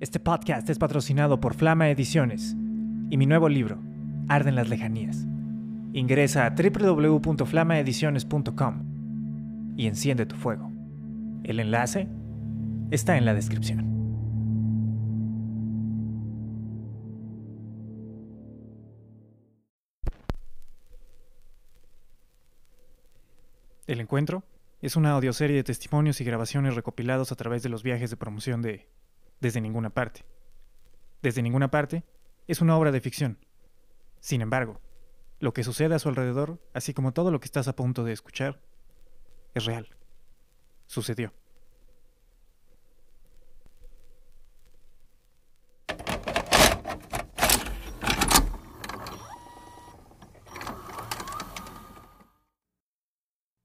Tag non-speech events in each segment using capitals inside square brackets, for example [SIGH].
Este podcast es patrocinado por Flama Ediciones y mi nuevo libro, Arden las Lejanías. Ingresa a www.flamaediciones.com y enciende tu fuego. El enlace está en la descripción. El encuentro es una audioserie de testimonios y grabaciones recopilados a través de los viajes de promoción de Desde ninguna parte. Desde ninguna parte es una obra de ficción. Sin embargo, lo que sucede a su alrededor, así como todo lo que estás a punto de escuchar, es real. Sucedió.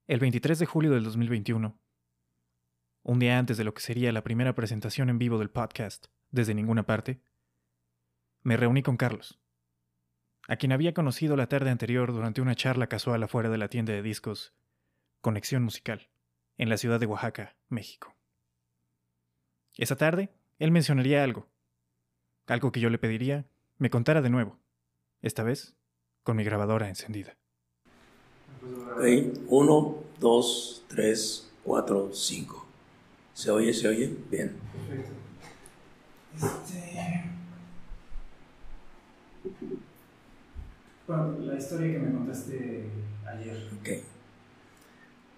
El 23 de julio del 2021, un día antes de lo que sería la primera presentación en vivo del podcast, desde ninguna parte, me reuní con Carlos, a quien había conocido la tarde anterior durante una charla casual afuera de la tienda de discos Conexión Musical, en la ciudad de Oaxaca, México. Esa tarde, él mencionaría algo, algo que yo le pediría me contara de nuevo, esta vez con mi grabadora encendida. Uno, dos, tres, cuatro, cinco. ¿Se oye? ¿Se oye? Bien. Perfecto. Este... Bueno, la historia que me contaste ayer. Ok.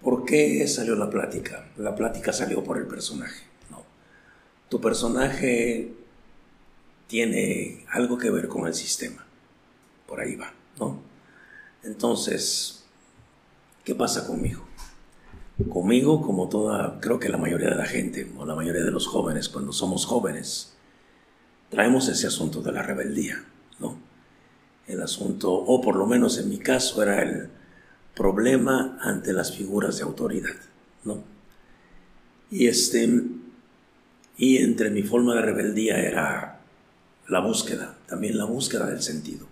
¿Por qué salió la plática? La plática salió por el personaje. No. Tu personaje tiene algo que ver con el sistema. Por ahí va, ¿no? Entonces, ¿qué pasa conmigo? Conmigo, como toda, creo que la mayoría de la gente, o la mayoría de los jóvenes, cuando somos jóvenes, traemos ese asunto de la rebeldía, ¿no? El asunto, o por lo menos en mi caso, era el problema ante las figuras de autoridad, ¿no? Y este, y entre mi forma de rebeldía era la búsqueda, también la búsqueda del sentido.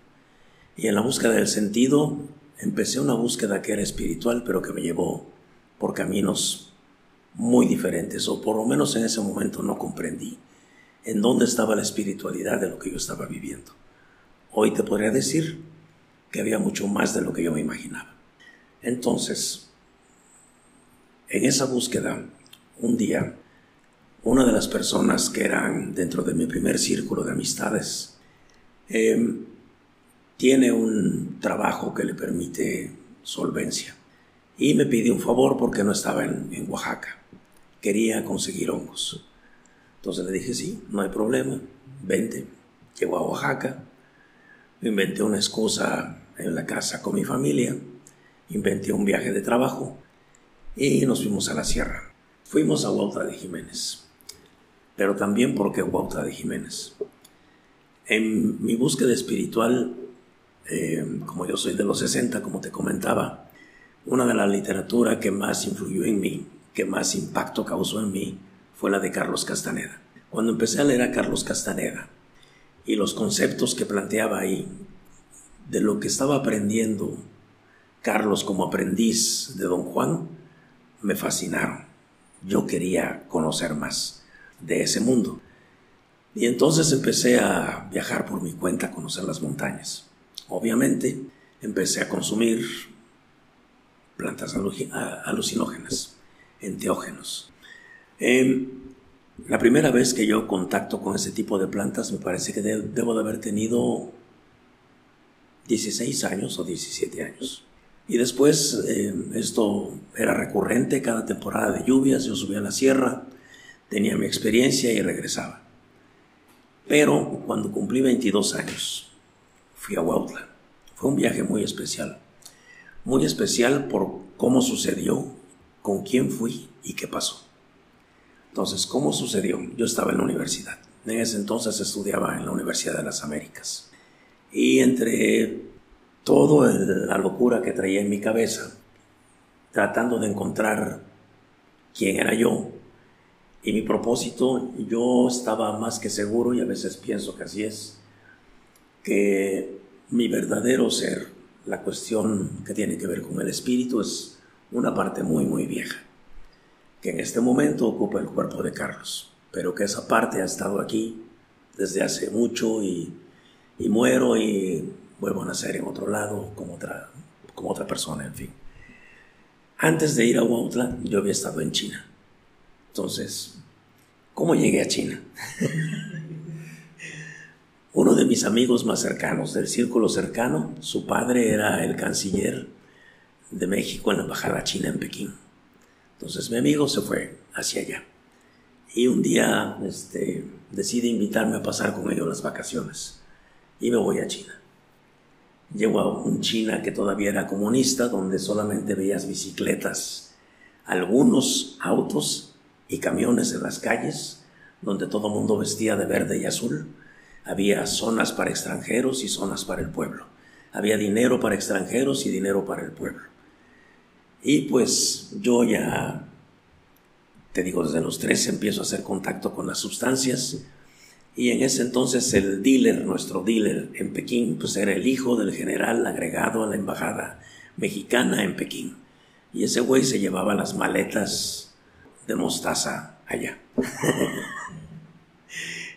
Y en la búsqueda del sentido empecé una búsqueda que era espiritual, pero que me llevó por caminos muy diferentes, o por lo menos en ese momento no comprendí en dónde estaba la espiritualidad de lo que yo estaba viviendo. Hoy te podría decir que había mucho más de lo que yo me imaginaba. Entonces, en esa búsqueda, un día, una de las personas que eran dentro de mi primer círculo de amistades, eh, tiene un trabajo que le permite solvencia y me pidió un favor porque no estaba en, en, Oaxaca. Quería conseguir hongos. Entonces le dije, sí, no hay problema, vente. Llegó a Oaxaca, inventé una excusa en la casa con mi familia, inventé un viaje de trabajo y nos fuimos a la sierra. Fuimos a Huautla de Jiménez, pero también porque Huautla de Jiménez. En mi búsqueda espiritual eh, como yo soy de los 60, como te comentaba, una de las literaturas que más influyó en mí, que más impacto causó en mí, fue la de Carlos Castaneda. Cuando empecé a leer a Carlos Castaneda y los conceptos que planteaba ahí, de lo que estaba aprendiendo Carlos como aprendiz de Don Juan, me fascinaron. Yo quería conocer más de ese mundo. Y entonces empecé a viajar por mi cuenta, a conocer las montañas. Obviamente empecé a consumir plantas alucinógenas, enteógenos. Eh, la primera vez que yo contacto con ese tipo de plantas me parece que de, debo de haber tenido 16 años o 17 años. Y después eh, esto era recurrente cada temporada de lluvias, yo subía a la sierra, tenía mi experiencia y regresaba. Pero cuando cumplí 22 años, fui a Huautla. Fue un viaje muy especial. Muy especial por cómo sucedió, con quién fui y qué pasó. Entonces, ¿cómo sucedió? Yo estaba en la universidad. En ese entonces estudiaba en la Universidad de las Américas. Y entre toda la locura que traía en mi cabeza, tratando de encontrar quién era yo y mi propósito, yo estaba más que seguro, y a veces pienso que así es, que mi verdadero ser, la cuestión que tiene que ver con el espíritu, es una parte muy, muy vieja, que en este momento ocupa el cuerpo de Carlos, pero que esa parte ha estado aquí desde hace mucho y, y muero y vuelvo a nacer en otro lado como otra, como otra persona, en fin. Antes de ir a Huautla, yo había estado en China. Entonces, ¿cómo llegué a China? [LAUGHS] Uno de mis amigos más cercanos, del círculo cercano, su padre era el canciller de México en la Embajada China en Pekín. Entonces mi amigo se fue hacia allá. Y un día este, decide invitarme a pasar con ellos las vacaciones. Y me voy a China. Llego a un China que todavía era comunista, donde solamente veías bicicletas, algunos autos y camiones en las calles, donde todo el mundo vestía de verde y azul. Había zonas para extranjeros y zonas para el pueblo. Había dinero para extranjeros y dinero para el pueblo. Y pues yo ya, te digo, desde los tres empiezo a hacer contacto con las sustancias y en ese entonces el dealer, nuestro dealer en Pekín, pues era el hijo del general agregado a la embajada mexicana en Pekín. Y ese güey se llevaba las maletas de mostaza allá. [LAUGHS]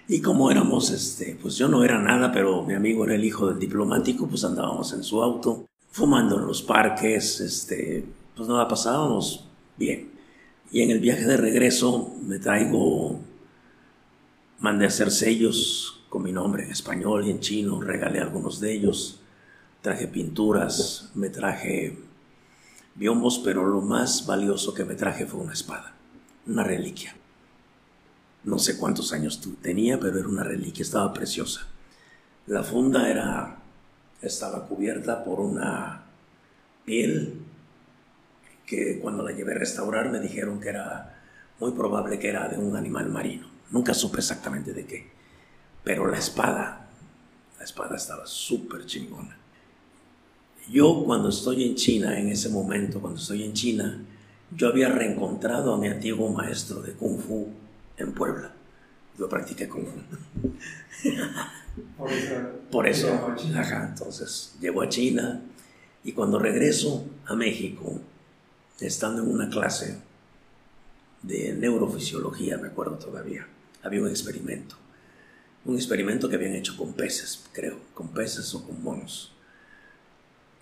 y como éramos, este, pues yo no era nada, pero mi amigo era el hijo del diplomático, pues andábamos en su auto, fumando en los parques, este, pues nada, pasábamos bien. Y en el viaje de regreso me traigo Mandé a hacer sellos con mi nombre en español y en chino, regalé algunos de ellos, traje pinturas, me traje biombos, pero lo más valioso que me traje fue una espada, una reliquia. No sé cuántos años tenía, pero era una reliquia, estaba preciosa. La funda era, estaba cubierta por una piel que cuando la llevé a restaurar me dijeron que era muy probable que era de un animal marino. Nunca supe exactamente de qué. Pero la espada, la espada estaba súper chingona. Yo cuando estoy en China, en ese momento, cuando estoy en China, yo había reencontrado a mi antiguo maestro de Kung Fu en Puebla. Yo practiqué Fu. Por eso. Por eso. Ajá, entonces llego a China y cuando regreso a México, estando en una clase de neurofisiología, me acuerdo todavía, había un experimento. Un experimento que habían hecho con peces, creo, con peces o con monos.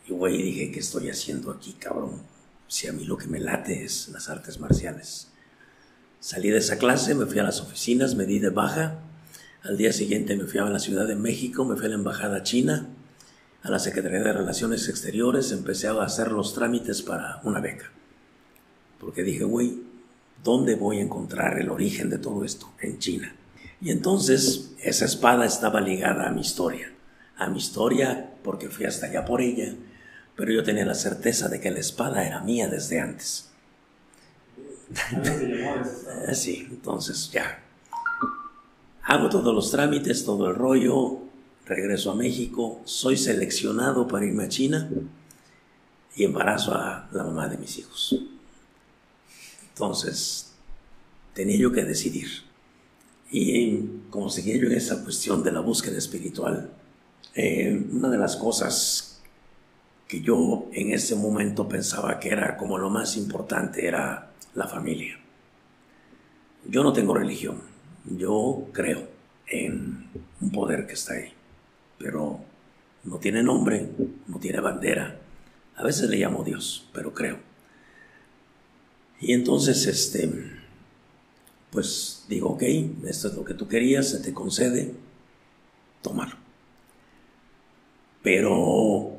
Y güey, dije, ¿qué estoy haciendo aquí, cabrón? Si a mí lo que me late es las artes marciales. Salí de esa clase, me fui a las oficinas, me di de baja. Al día siguiente me fui a la Ciudad de México, me fui a la Embajada China, a la Secretaría de Relaciones Exteriores, empecé a hacer los trámites para una beca. Porque dije, güey, ¿Dónde voy a encontrar el origen de todo esto? En China. Y entonces esa espada estaba ligada a mi historia. A mi historia porque fui hasta allá por ella, pero yo tenía la certeza de que la espada era mía desde antes. [LAUGHS] sí, entonces ya. Hago todos los trámites, todo el rollo, regreso a México, soy seleccionado para irme a China y embarazo a la mamá de mis hijos. Entonces, tenía yo que decidir. Y como seguía yo en esa cuestión de la búsqueda espiritual, eh, una de las cosas que yo en ese momento pensaba que era como lo más importante era la familia. Yo no tengo religión, yo creo en un poder que está ahí, pero no tiene nombre, no tiene bandera. A veces le llamo Dios, pero creo. Y entonces, este, pues digo, ok, esto es lo que tú querías, se te concede, tomar. Pero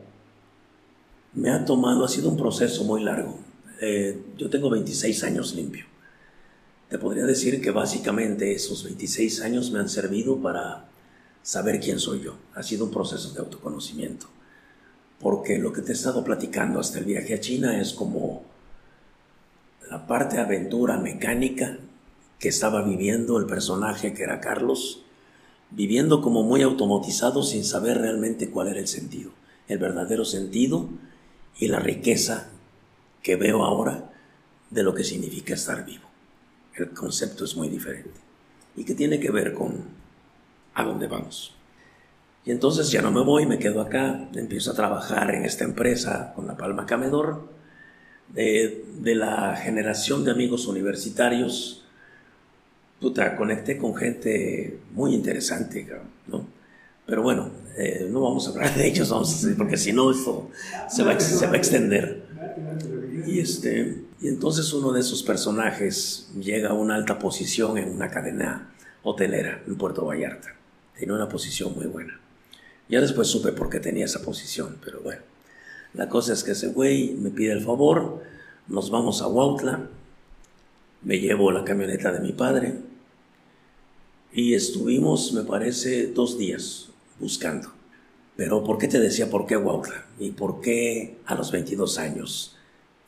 me ha tomado, ha sido un proceso muy largo. Eh, yo tengo 26 años limpio. Te podría decir que básicamente esos 26 años me han servido para saber quién soy yo. Ha sido un proceso de autoconocimiento. Porque lo que te he estado platicando hasta el viaje a China es como la parte aventura mecánica que estaba viviendo el personaje que era Carlos, viviendo como muy automatizado sin saber realmente cuál era el sentido, el verdadero sentido y la riqueza que veo ahora de lo que significa estar vivo. El concepto es muy diferente y que tiene que ver con a dónde vamos. Y entonces ya no me voy, me quedo acá, empiezo a trabajar en esta empresa con la Palma Camedor de, la generación de amigos universitarios, puta, conecté con gente muy interesante, ¿no? Pero bueno, eh, no vamos a hablar de ellos, vamos porque si no esto se va, se va a extender. Y, este, y entonces uno de esos personajes llega a una alta posición en una cadena hotelera en Puerto Vallarta. Tenía una posición muy buena. Ya después supe por qué tenía esa posición, pero bueno. La cosa es que ese güey me pide el favor, nos vamos a Huautla, me llevo la camioneta de mi padre y estuvimos, me parece, dos días buscando. Pero ¿por qué te decía por qué Huautla? ¿Y por qué a los 22 años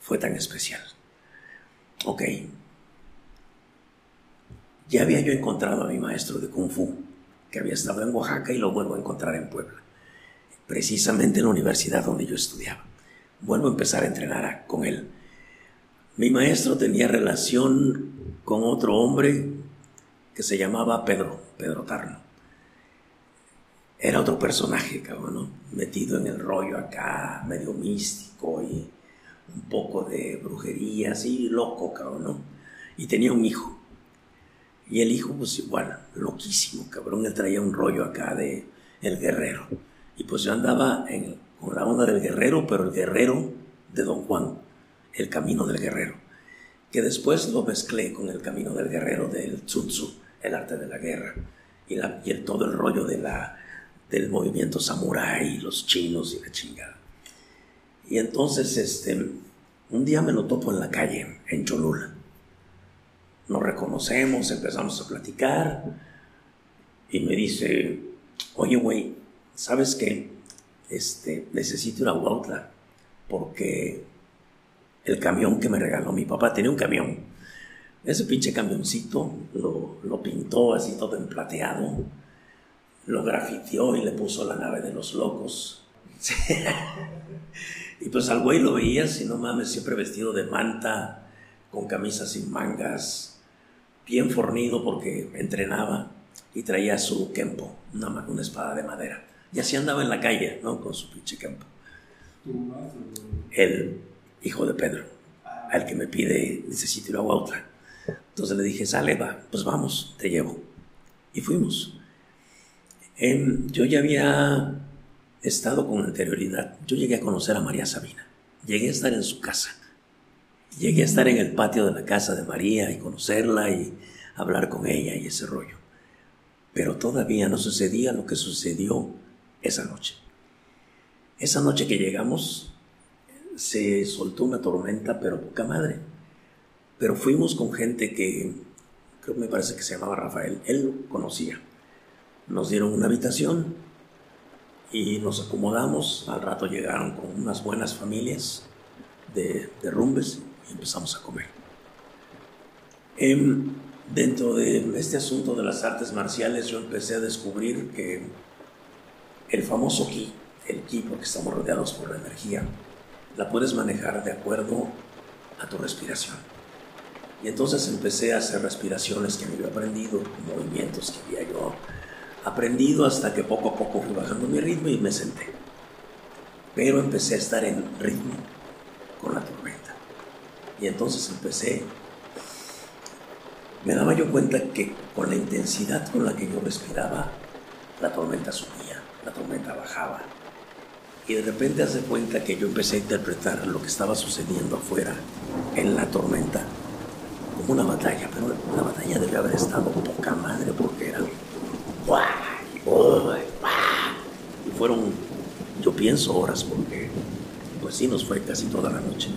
fue tan especial? Ok. Ya había yo encontrado a mi maestro de Kung Fu, que había estado en Oaxaca y lo vuelvo a encontrar en Puebla, precisamente en la universidad donde yo estudiaba. Vuelvo a empezar a entrenar con él. Mi maestro tenía relación con otro hombre que se llamaba Pedro, Pedro Tarno era otro personaje, cabrón, Metido en el rollo acá, medio místico y un poco de brujería, así loco, cabrón, Y tenía un hijo. Y el hijo, pues igual, loquísimo, cabrón. Él traía un rollo acá de el guerrero. Y pues yo andaba en, con la onda del guerrero, pero el guerrero de Don Juan, el camino del guerrero. Que después lo mezclé con el camino del guerrero del Tzu el arte de la guerra. Y, y el, todo el rollo de la del movimiento samurái, los chinos y la chingada. Y entonces, este, un día me lo topo en la calle, en Cholula. Nos reconocemos, empezamos a platicar y me dice, oye, güey, ¿sabes qué? Este, necesito ir a porque el camión que me regaló mi papá tenía un camión. Ese pinche camioncito lo, lo pintó así todo en plateado lo grafiteó y le puso la nave de los locos. [LAUGHS] y pues al güey lo veías y no mames, siempre vestido de manta, con camisas sin mangas, bien fornido porque entrenaba y traía su kempo, una, una espada de madera. Y así andaba en la calle, ¿no? Con su pinche kempo. El hijo de Pedro, al que me pide, necesito ir a Huautla. Entonces le dije, sale, va, pues vamos, te llevo. Y fuimos yo ya había estado con anterioridad. Yo llegué a conocer a María Sabina. Llegué a estar en su casa. Llegué a estar en el patio de la casa de María y conocerla y hablar con ella y ese rollo. Pero todavía no sucedía lo que sucedió esa noche. Esa noche que llegamos se soltó una tormenta, pero poca madre. Pero fuimos con gente que creo me parece que se llamaba Rafael. Él lo conocía nos dieron una habitación y nos acomodamos. Al rato llegaron con unas buenas familias de, de rumbes y empezamos a comer. Em, dentro de este asunto de las artes marciales yo empecé a descubrir que el famoso ki, el ki porque estamos rodeados por la energía, la puedes manejar de acuerdo a tu respiración. Y entonces empecé a hacer respiraciones que me había aprendido, movimientos que aprendido hasta que poco a poco fui bajando mi ritmo y me senté. Pero empecé a estar en ritmo con la tormenta. Y entonces empecé, me daba yo cuenta que con la intensidad con la que yo respiraba, la tormenta subía, la tormenta bajaba. Y de repente hace cuenta que yo empecé a interpretar lo que estaba sucediendo afuera en la tormenta como una batalla, pero la batalla debe haber estado poca madre porque y fueron, yo pienso, horas porque pues sí nos fue casi toda la noche.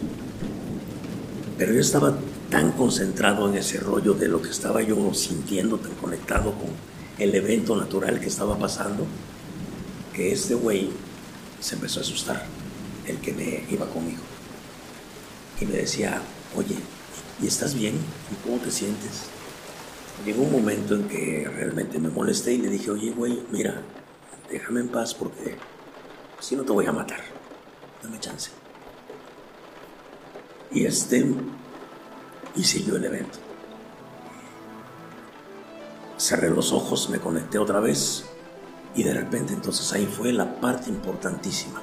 Pero yo estaba tan concentrado en ese rollo de lo que estaba yo sintiendo, tan conectado con el evento natural que estaba pasando, que este güey se empezó a asustar, el que me iba conmigo. Y me decía, oye, ¿y estás bien? ¿Y cómo te sientes? Llegó un momento en que realmente me molesté y le dije, oye, güey, mira, déjame en paz porque si no te voy a matar. Dame chance. Y este, y siguió el evento. Cerré los ojos, me conecté otra vez y de repente entonces ahí fue la parte importantísima.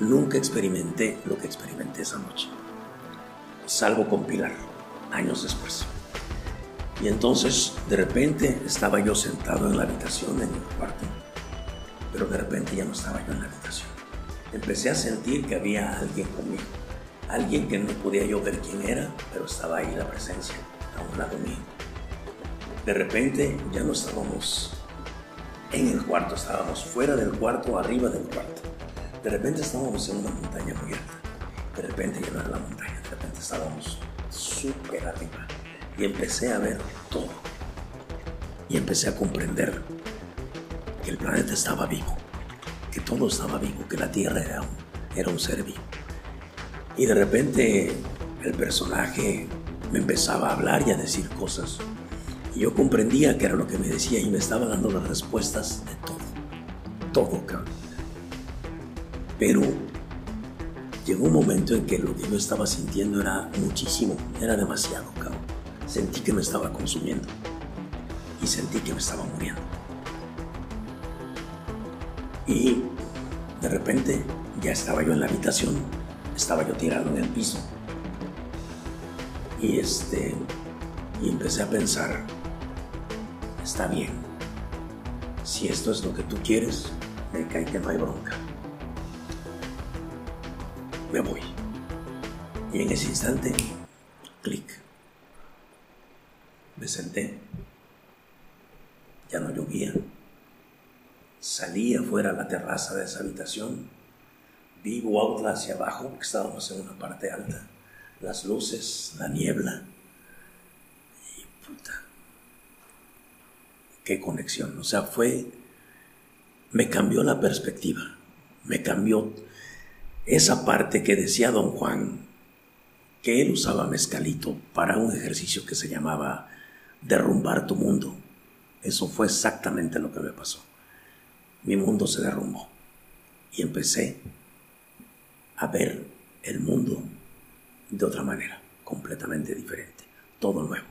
Nunca experimenté lo que experimenté esa noche, salvo con Pilar, años después. Y entonces, de repente, estaba yo sentado en la habitación, en el cuarto, pero de repente ya no estaba yo en la habitación. Empecé a sentir que había alguien conmigo, alguien que no podía yo ver quién era, pero estaba ahí la presencia, a un lado mío. De repente ya no estábamos en el cuarto, estábamos fuera del cuarto, arriba del cuarto. De repente estábamos en una montaña muy. De repente ya no era la montaña, de repente estábamos súper arriba y empecé a ver todo. Y empecé a comprender que el planeta estaba vivo, que todo estaba vivo, que la Tierra era un, era un ser vivo. Y de repente el personaje me empezaba a hablar y a decir cosas. Y yo comprendía que era lo que me decía y me estaba dando las respuestas de todo. Todo, cabrón. Pero llegó un momento en que lo que yo estaba sintiendo era muchísimo, era demasiado, sentí que me estaba consumiendo y sentí que me estaba muriendo. Y de repente ya estaba yo en la habitación, estaba yo tirado en el piso. Y este y empecé a pensar, está bien. Si esto es lo que tú quieres, me cae que no hay bronca. Me voy. Y en ese instante, clic. Senté. Ya no llovía. Salí afuera a la terraza de esa habitación. Vi Huautla hacia abajo, porque estábamos en una parte alta. Las luces, la niebla. Y puta. Qué conexión. O sea, fue. Me cambió la perspectiva. Me cambió esa parte que decía don Juan, que él usaba mezcalito para un ejercicio que se llamaba derrumbar tu mundo. Eso fue exactamente lo que me pasó. Mi mundo se derrumbó y empecé a ver el mundo de otra manera, completamente diferente, todo nuevo.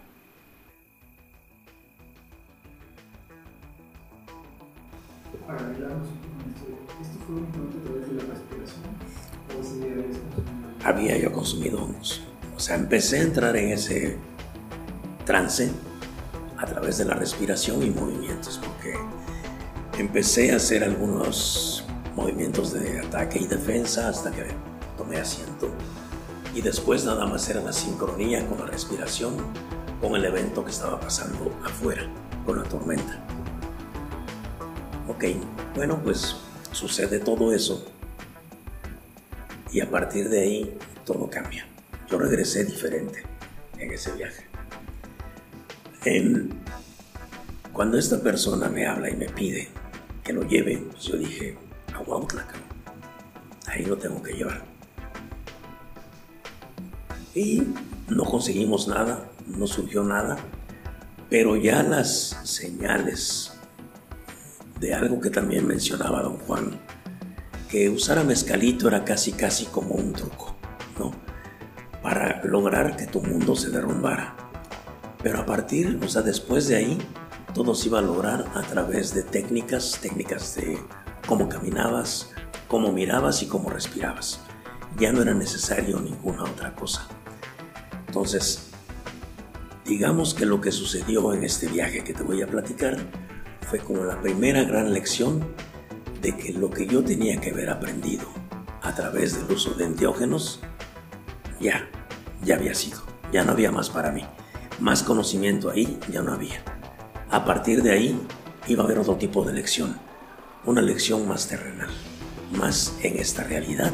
Había yo consumido hongos. O sea, empecé a entrar en ese trance a través de la respiración y movimientos, porque empecé a hacer algunos movimientos de ataque y defensa hasta que tomé asiento. Y después nada más era la sincronía con la respiración, con el evento que estaba pasando afuera, con la tormenta. Ok, bueno, pues sucede todo eso. Y a partir de ahí todo cambia. Yo regresé diferente en ese viaje cuando esta persona me habla y me pide que lo lleve, pues yo dije, a Huautla, ahí lo tengo que llevar. Y no conseguimos nada, no surgió nada, pero ya las señales de algo que también mencionaba don Juan, que usar a mezcalito era casi casi como un truco, ¿no? Para lograr que tu mundo se derrumbara. Pero a partir, o sea, después de ahí, todo se iba a lograr a través de técnicas, técnicas de cómo caminabas, cómo mirabas y cómo respirabas. Ya no era necesario ninguna otra cosa. Entonces, digamos que lo que sucedió en este viaje que te voy a platicar fue como la primera gran lección de que lo que yo tenía que haber aprendido a través del uso de enteógenos, ya, ya había sido, ya no había más para mí. Más conocimiento ahí ya no había. A partir de ahí iba a haber otro tipo de lección, una lección más terrenal, más en esta realidad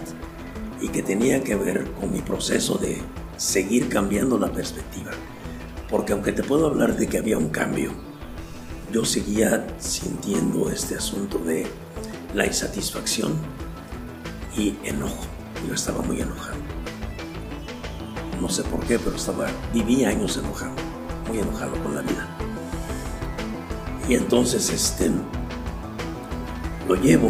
y que tenía que ver con mi proceso de seguir cambiando la perspectiva. Porque aunque te puedo hablar de que había un cambio, yo seguía sintiendo este asunto de la insatisfacción y enojo. Yo estaba muy enojado. No sé por qué, pero estaba, vivía años enojado, muy enojado con la vida. Y entonces, este, lo llevo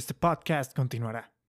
Este podcast continuará.